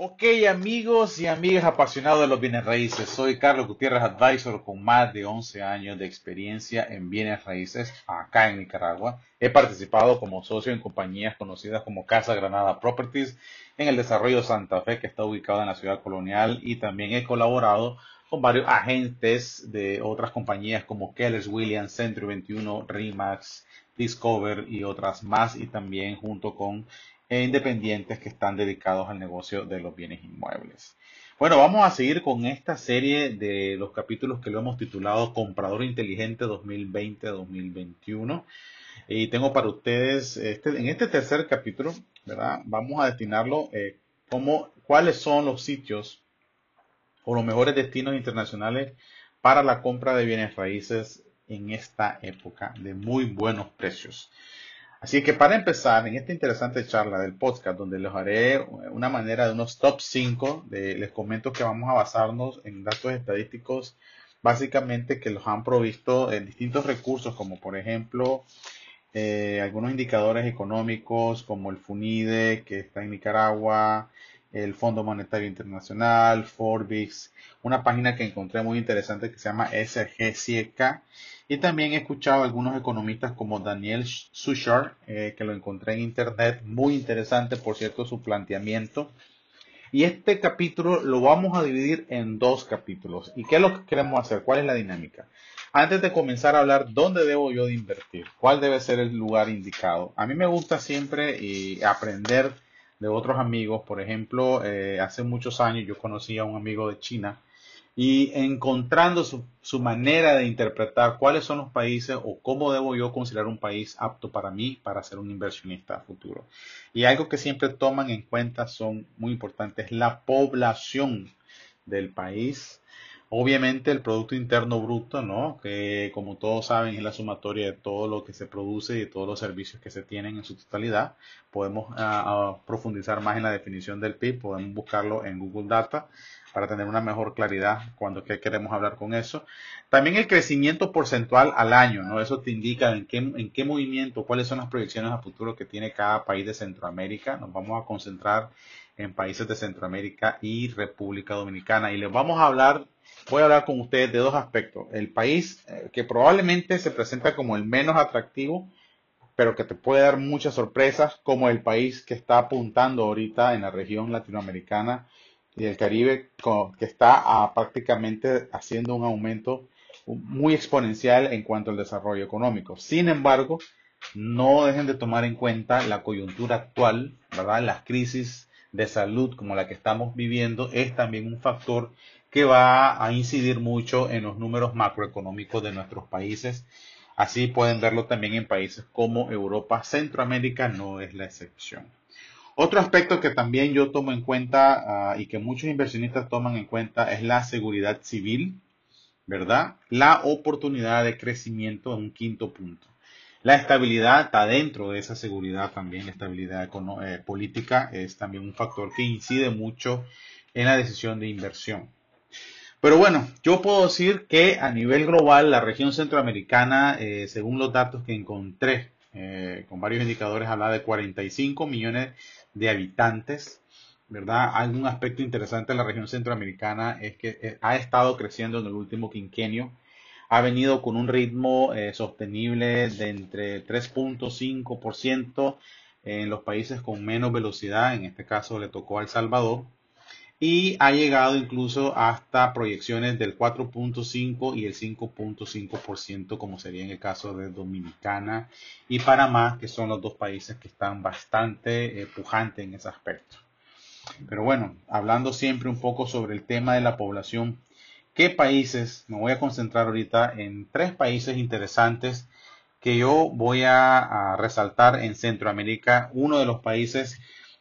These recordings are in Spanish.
Ok amigos y amigas apasionados de los bienes raíces, soy Carlos Gutiérrez Advisor con más de 11 años de experiencia en bienes raíces acá en Nicaragua. He participado como socio en compañías conocidas como Casa Granada Properties en el desarrollo Santa Fe que está ubicado en la ciudad colonial y también he colaborado con varios agentes de otras compañías como Kellers Williams, Century 21, Remax, Discover y otras más y también junto con e independientes que están dedicados al negocio de los bienes inmuebles. Bueno, vamos a seguir con esta serie de los capítulos que lo hemos titulado Comprador Inteligente 2020-2021. Y tengo para ustedes, este, en este tercer capítulo, ¿verdad? Vamos a destinarlo eh, como cuáles son los sitios o los mejores destinos internacionales para la compra de bienes raíces en esta época de muy buenos precios. Así que para empezar, en esta interesante charla del podcast, donde les haré una manera de unos top 5, les comento que vamos a basarnos en datos estadísticos básicamente que los han provisto en distintos recursos, como por ejemplo eh, algunos indicadores económicos como el FUNIDE, que está en Nicaragua, el Fondo Monetario Internacional, Forbix, una página que encontré muy interesante que se llama SGCK y también he escuchado a algunos economistas como Daniel Sushar, eh, que lo encontré en internet, muy interesante, por cierto, su planteamiento. Y este capítulo lo vamos a dividir en dos capítulos. ¿Y qué es lo que queremos hacer? ¿Cuál es la dinámica? Antes de comenzar a hablar dónde debo yo invertir, cuál debe ser el lugar indicado. A mí me gusta siempre eh, aprender de otros amigos. Por ejemplo, eh, hace muchos años yo conocí a un amigo de China y encontrando su, su, manera de interpretar cuáles son los países o cómo debo yo considerar un país apto para mí para ser un inversionista futuro. Y algo que siempre toman en cuenta son muy importantes la población del país. Obviamente el Producto Interno Bruto, ¿no? que como todos saben es la sumatoria de todo lo que se produce y de todos los servicios que se tienen en su totalidad. Podemos ah, ah, profundizar más en la definición del PIB, podemos buscarlo en Google Data para tener una mejor claridad cuando queremos hablar con eso. También el crecimiento porcentual al año, ¿no? Eso te indica en qué, en qué movimiento, cuáles son las proyecciones a futuro que tiene cada país de Centroamérica. Nos vamos a concentrar en países de Centroamérica y República Dominicana. Y les vamos a hablar, voy a hablar con ustedes de dos aspectos. El país eh, que probablemente se presenta como el menos atractivo, pero que te puede dar muchas sorpresas, como el país que está apuntando ahorita en la región latinoamericana y el Caribe, que está prácticamente haciendo un aumento muy exponencial en cuanto al desarrollo económico. Sin embargo, no dejen de tomar en cuenta la coyuntura actual, ¿verdad? Las crisis de salud como la que estamos viviendo es también un factor que va a incidir mucho en los números macroeconómicos de nuestros países. Así pueden verlo también en países como Europa, Centroamérica no es la excepción. Otro aspecto que también yo tomo en cuenta ah, y que muchos inversionistas toman en cuenta es la seguridad civil, ¿verdad? La oportunidad de crecimiento en un quinto punto. La estabilidad está dentro de esa seguridad también, la estabilidad eh, política es también un factor que incide mucho en la decisión de inversión. Pero bueno, yo puedo decir que a nivel global la región centroamericana, eh, según los datos que encontré eh, con varios indicadores, habla de 45 millones de habitantes, ¿verdad? Algún aspecto interesante de la región centroamericana es que eh, ha estado creciendo en el último quinquenio, ha venido con un ritmo sostenible de entre 3.5% en los países con menos velocidad, en este caso le tocó a El Salvador, y ha llegado incluso hasta proyecciones del 4.5 y el 5.5% como sería en el caso de Dominicana y Panamá, que son los dos países que están bastante eh, pujantes en ese aspecto. Pero bueno, hablando siempre un poco sobre el tema de la población, ¿qué países? Me voy a concentrar ahorita en tres países interesantes que yo voy a resaltar en Centroamérica. Uno de los países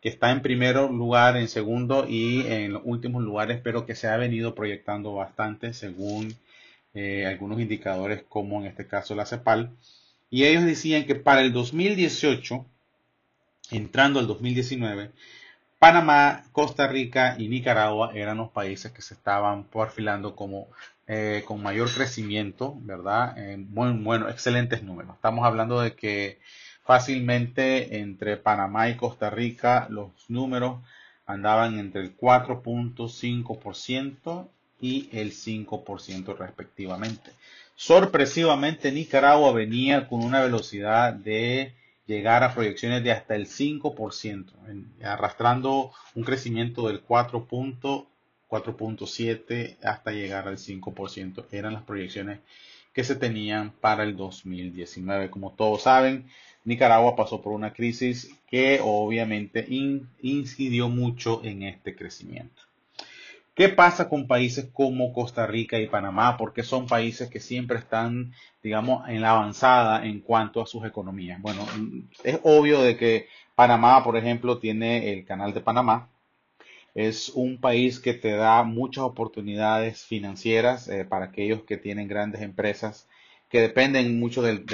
que está en primer lugar, en segundo y en los últimos lugares, pero que se ha venido proyectando bastante según eh, algunos indicadores como en este caso la CEPAL. Y ellos decían que para el 2018, entrando al 2019, Panamá, Costa Rica y Nicaragua eran los países que se estaban perfilando como eh, con mayor crecimiento, ¿verdad? bueno, bueno, excelentes números. Estamos hablando de que fácilmente entre Panamá y Costa Rica los números andaban entre el 4.5% y el 5% respectivamente. Sorpresivamente, Nicaragua venía con una velocidad de llegar a proyecciones de hasta el 5%, arrastrando un crecimiento del 4.7 hasta llegar al 5%. Eran las proyecciones que se tenían para el 2019. Como todos saben, Nicaragua pasó por una crisis que obviamente incidió mucho en este crecimiento. ¿Qué pasa con países como Costa Rica y Panamá? Porque son países que siempre están, digamos, en la avanzada en cuanto a sus economías. Bueno, es obvio de que Panamá, por ejemplo, tiene el canal de Panamá. Es un país que te da muchas oportunidades financieras eh, para aquellos que tienen grandes empresas que dependen mucho del,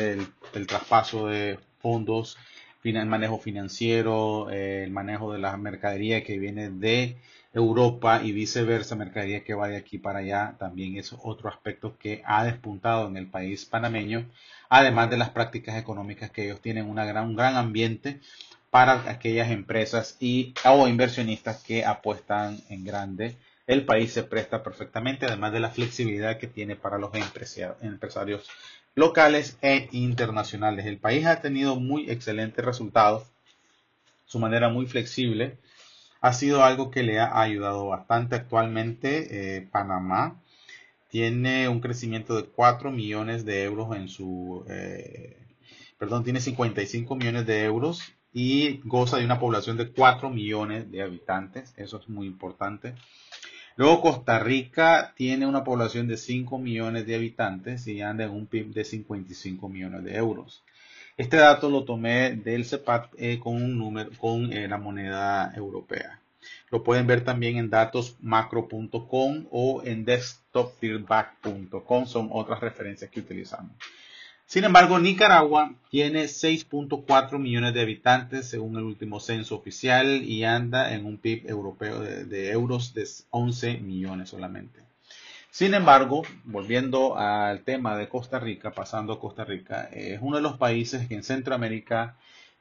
traspaso de fondos, el manejo financiero, eh, el manejo de la mercadería que viene de Europa y viceversa, mercadería que va de aquí para allá, también es otro aspecto que ha despuntado en el país panameño, además de las prácticas económicas que ellos tienen una gran, un gran ambiente para aquellas empresas y o inversionistas que apuestan en grande. El país se presta perfectamente, además de la flexibilidad que tiene para los empresarios locales e internacionales. El país ha tenido muy excelentes resultados, su manera muy flexible ha sido algo que le ha ayudado bastante. Actualmente eh, Panamá tiene un crecimiento de 4 millones de euros en su... Eh, perdón, tiene 55 millones de euros y goza de una población de 4 millones de habitantes. Eso es muy importante. Luego Costa Rica tiene una población de 5 millones de habitantes y anda en un PIB de 55 millones de euros. Este dato lo tomé del CEPAT eh, con un número con eh, la moneda europea. Lo pueden ver también en datosmacro.com o en desktopfeedback.com. Son otras referencias que utilizamos. Sin embargo, Nicaragua tiene 6.4 millones de habitantes según el último censo oficial y anda en un PIB europeo de, euros de 11 millones solamente. Sin embargo, volviendo al tema de Costa Rica, pasando a Costa Rica, es uno de los países que en Centroamérica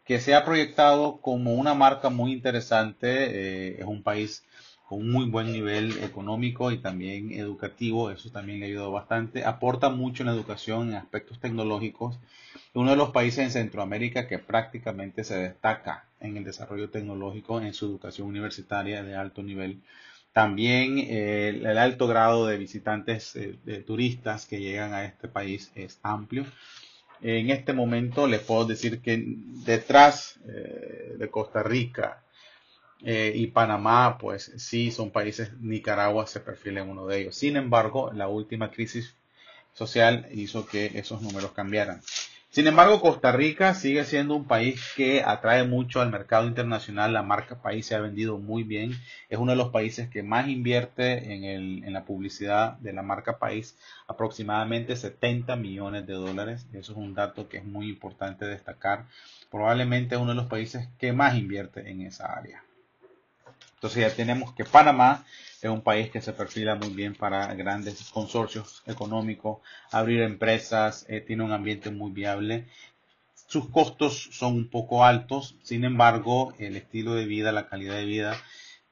que se ha proyectado como una marca muy interesante, eh, es un país con un muy buen nivel económico y también educativo, eso también le ayudado bastante, aporta mucho en la educación en aspectos tecnológicos, uno de los países en Centroamérica que prácticamente se destaca en el desarrollo tecnológico en su educación universitaria de alto nivel también eh, el alto grado de visitantes, eh, de turistas que llegan a este país es amplio. En este momento les puedo decir que detrás eh, de Costa Rica y Panamá, pues sí son países, Nicaragua se perfila en uno de ellos. Sin embargo, la última crisis social hizo que esos números cambiaran. Sin embargo, Costa Rica sigue siendo un país que atrae mucho al mercado internacional. La marca país se ha vendido muy bien. Es uno de los países que más invierte en, el, en la publicidad de la marca país, aproximadamente 70 millones de dólares. Eso es un dato que es muy importante destacar. Probablemente es uno de los países que más invierte en esa área. Entonces ya tenemos que Panamá es un país que se perfila muy bien para grandes consorcios económicos, abrir empresas, eh, tiene un ambiente muy viable. Sus costos son un poco altos, sin embargo, el estilo de vida, la calidad de vida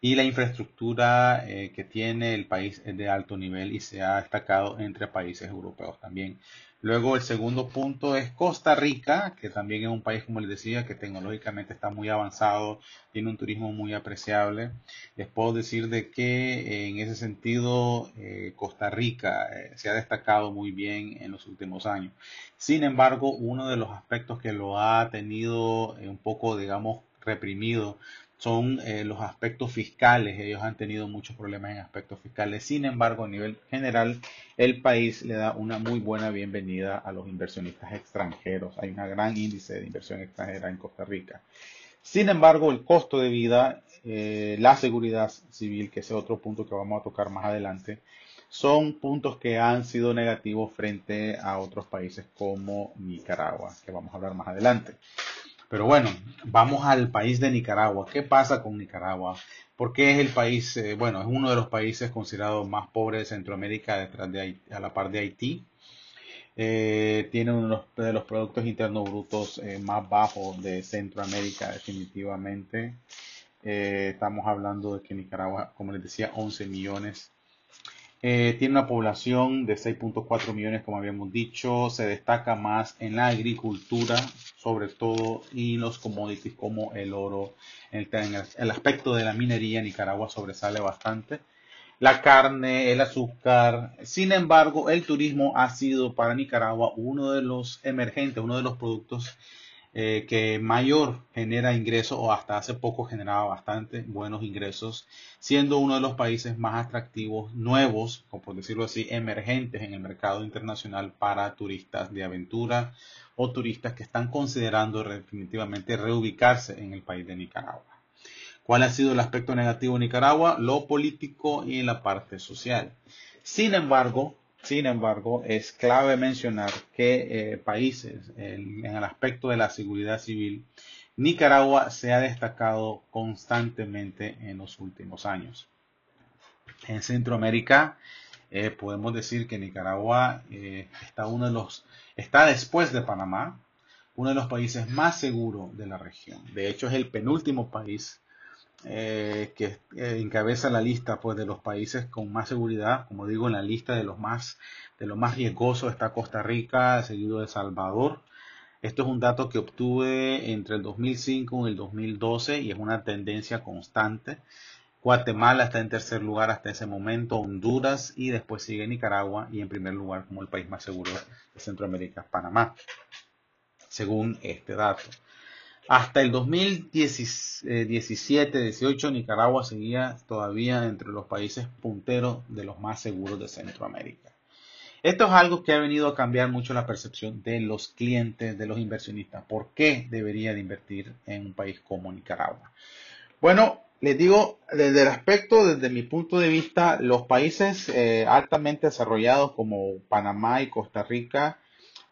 y la infraestructura eh, que tiene el país es de alto nivel y se ha destacado entre países europeos también. Luego el segundo punto es Costa Rica, que también es un país, como les decía, que tecnológicamente está muy avanzado, tiene un turismo muy apreciable. Les puedo decir de que eh, en ese sentido eh, Costa Rica eh, se ha destacado muy bien en los últimos años. Sin embargo, uno de los aspectos que lo ha tenido un poco, digamos, reprimido son eh, los aspectos fiscales. Ellos han tenido muchos problemas en aspectos fiscales. Sin embargo, a nivel general, el país le da una muy buena bienvenida a los inversionistas extranjeros. Hay un gran índice de inversión extranjera en Costa Rica. Sin embargo, el costo de vida, eh, la seguridad civil, que es otro punto que vamos a tocar más adelante, son puntos que han sido negativos frente a otros países como Nicaragua, que vamos a hablar más adelante. Pero bueno, vamos al país de Nicaragua. ¿Qué pasa con Nicaragua? ¿Por qué es el país, eh, bueno, es uno de los países considerados más pobres de Centroamérica detrás de a la par de Haití? Eh, tiene uno de los, productos internos brutos eh, más bajos de Centroamérica definitivamente. Estamos hablando de que Nicaragua, como les decía, 11 millones. Eh, tiene una población de 6.4 millones, como habíamos dicho. Se destaca más en la agricultura, sobre todo, y los commodities como el oro. el, el aspecto de la minería, Nicaragua sobresale bastante la carne, el azúcar. Sin embargo, el turismo ha sido para Nicaragua uno de los emergentes, uno de los productos eh, que mayor genera ingresos o hasta hace poco generaba bastante buenos ingresos, siendo uno de los países más atractivos, nuevos, o por decirlo así, emergentes en el mercado internacional para turistas de aventura o turistas que están considerando definitivamente reubicarse en el país de Nicaragua. ¿Cuál ha sido el aspecto negativo de Nicaragua? Lo político y la parte social. Sin embargo, sin embargo, es clave mencionar que eh, países en el aspecto de la seguridad civil, Nicaragua se ha destacado constantemente en los últimos años. En Centroamérica eh, podemos decir que Nicaragua eh, está uno de los está después de Panamá, uno de los países más seguros de la región. De hecho, es el penúltimo país eh, que eh, encabeza la lista pues, de los países con más seguridad. Como digo, en la lista de los más, de los más riesgosos está Costa Rica, seguido de Salvador. Esto es un dato que obtuve entre el 2005 y el 2012 y es una tendencia constante. Guatemala está en tercer lugar hasta ese momento, Honduras y después sigue Nicaragua y en primer lugar como el país más seguro de Centroamérica, Panamá, según este dato. Hasta el 2017-18 Nicaragua seguía todavía entre los países punteros de los más seguros de Centroamérica. Esto es algo que ha venido a cambiar mucho la percepción de los clientes, de los inversionistas. ¿Por qué debería de invertir en un país como Nicaragua? Bueno, les digo, desde el aspecto, desde mi punto de vista, los países eh, altamente desarrollados como Panamá y Costa Rica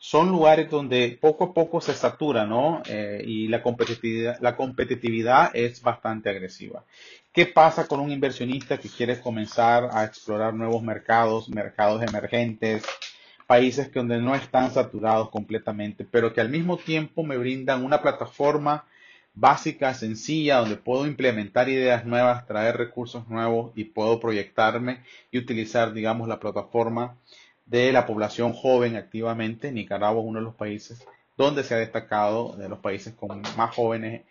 son lugares donde poco a poco se satura, ¿no? Eh, y la competitividad, la competitividad es bastante agresiva. ¿Qué pasa con un inversionista que quiere comenzar a explorar nuevos mercados, mercados emergentes, países que donde no están saturados completamente, pero que al mismo tiempo me brindan una plataforma básica, sencilla, donde puedo implementar ideas nuevas, traer recursos nuevos y puedo proyectarme y utilizar, digamos, la plataforma de la población joven activamente. Nicaragua es uno de los países donde se ha destacado de los países con más jóvenes,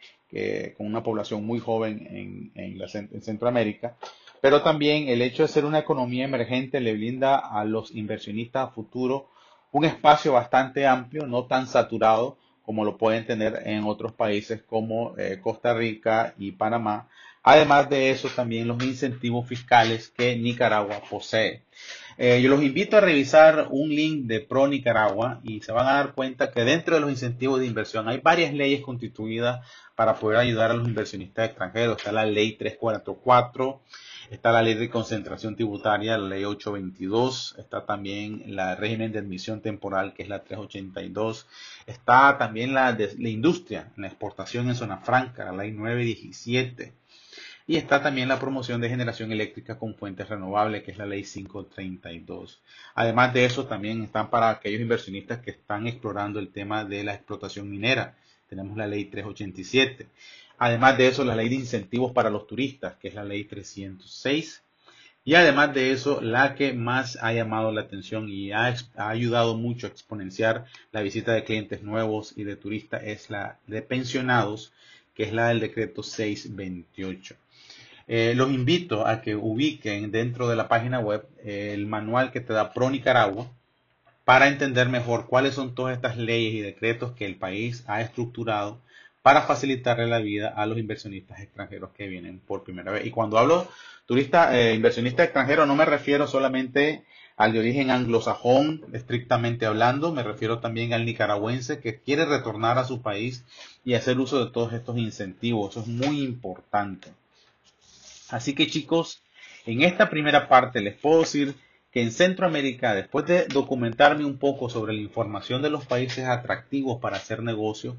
con una población muy joven en, en Centroamérica. Pero también el hecho de ser una economía emergente le brinda a los inversionistas a futuro un espacio bastante amplio, no tan saturado como lo pueden tener en otros países como eh, Costa Rica y Panamá. Además de eso, también los incentivos fiscales que Nicaragua posee. Eh, yo los invito a revisar un link de Pro Nicaragua y se van a dar cuenta que dentro de los incentivos de inversión hay varias leyes constituidas para poder ayudar a los inversionistas extranjeros. Está la ley 344, está la ley de concentración tributaria, la ley 822, está también la régimen de admisión temporal, que es la 382, está también la industria, la exportación en zona franca, la ley 917 y está también la promoción de generación eléctrica con fuentes renovables, que es la ley 532. Además de eso, también están para aquellos inversionistas que están explorando el tema de la explotación minera. Tenemos la ley 387. Además de eso, la ley de incentivos para los turistas, que es la ley 306. Y además de eso, la que más ha llamado la atención y ha, ayudado mucho a exponenciar la visita de clientes nuevos y de turistas es la de pensionados, que es la del decreto 628. Eh, los invito a que ubiquen dentro de la página web eh, el manual que te da Pro Nicaragua para entender mejor cuáles son todas estas leyes y decretos que el país ha estructurado para facilitarle la vida a los inversionistas extranjeros que vienen por primera vez. Y cuando hablo turista, eh, inversionista extranjero, no me refiero solamente al de origen anglosajón, estrictamente hablando, me refiero también al nicaragüense que quiere retornar a su país y hacer uso de todos estos incentivos. Eso es muy importante. Así que chicos, en esta primera parte les puedo decir que en Centroamérica, después de documentarme un poco sobre la información de los países atractivos para hacer negocio,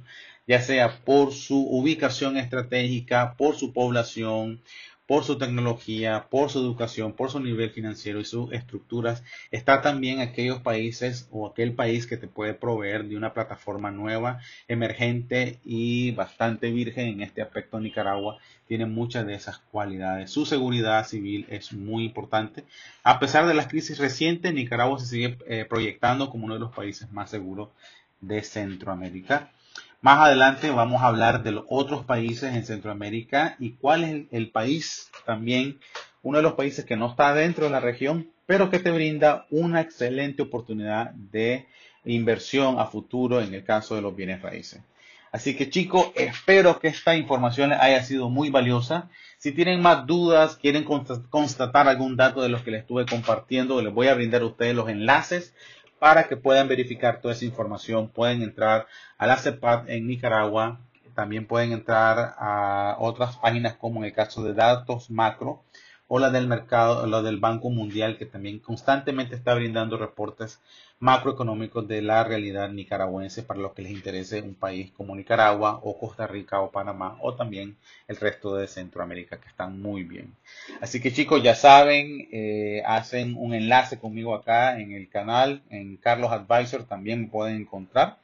ya sea por su ubicación estratégica, por su población, por su tecnología, por su educación, por su nivel financiero y sus estructuras. Está también aquellos países o aquel país que te puede proveer de una plataforma nueva, emergente y bastante virgen en este aspecto. Nicaragua tiene muchas de esas cualidades. Su seguridad civil es muy importante. A pesar de las crisis recientes, Nicaragua se sigue eh, proyectando como uno de los países más seguros de Centroamérica. Más adelante vamos a hablar de los otros países en Centroamérica y cuál es el, país también, uno de los países que no está dentro de la región, pero que te brinda una excelente oportunidad de inversión a futuro en el caso de los bienes raíces. Así que chicos, espero que esta información haya sido muy valiosa. Si tienen más dudas, quieren constatar algún dato de los que les estuve compartiendo, les voy a brindar a ustedes los enlaces para que puedan verificar toda esa información. Pueden entrar a la CEPAD en Nicaragua. También pueden entrar a otras páginas como en el caso de datos macro o la del mercado, la del Banco Mundial, que también constantemente está brindando reportes macroeconómicos de la realidad nicaragüense para los que les interese un país como Nicaragua o Costa Rica o Panamá o también el resto de Centroamérica que están muy bien. Así que chicos, ya saben, eh, hacen un enlace conmigo acá en el canal, en Carlos Advisor también me pueden encontrar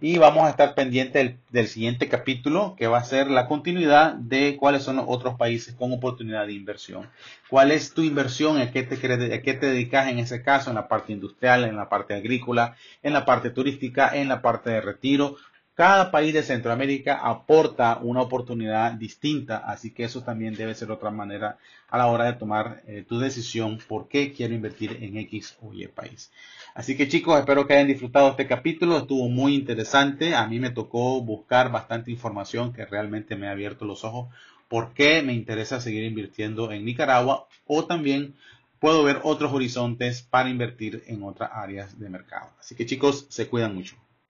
y vamos a estar pendientes del, siguiente capítulo que va a ser la continuidad de cuáles son los otros países con oportunidad de inversión. ¿Cuál es tu inversión? ¿A qué te, a qué te dedicas en ese caso? En la parte industrial, en la parte agrícola, en la parte turística, en la parte de retiro. Cada país de Centroamérica aporta una oportunidad distinta, así que eso también debe ser otra manera a la hora de tomar eh, tu decisión por qué quiero invertir en X o Y país. Así que chicos, espero que hayan disfrutado este capítulo, estuvo muy interesante, a mí me tocó buscar bastante información que realmente me ha abierto los ojos por qué me interesa seguir invirtiendo en Nicaragua o también puedo ver otros horizontes para invertir en otras áreas de mercado. Así que chicos, se cuidan mucho.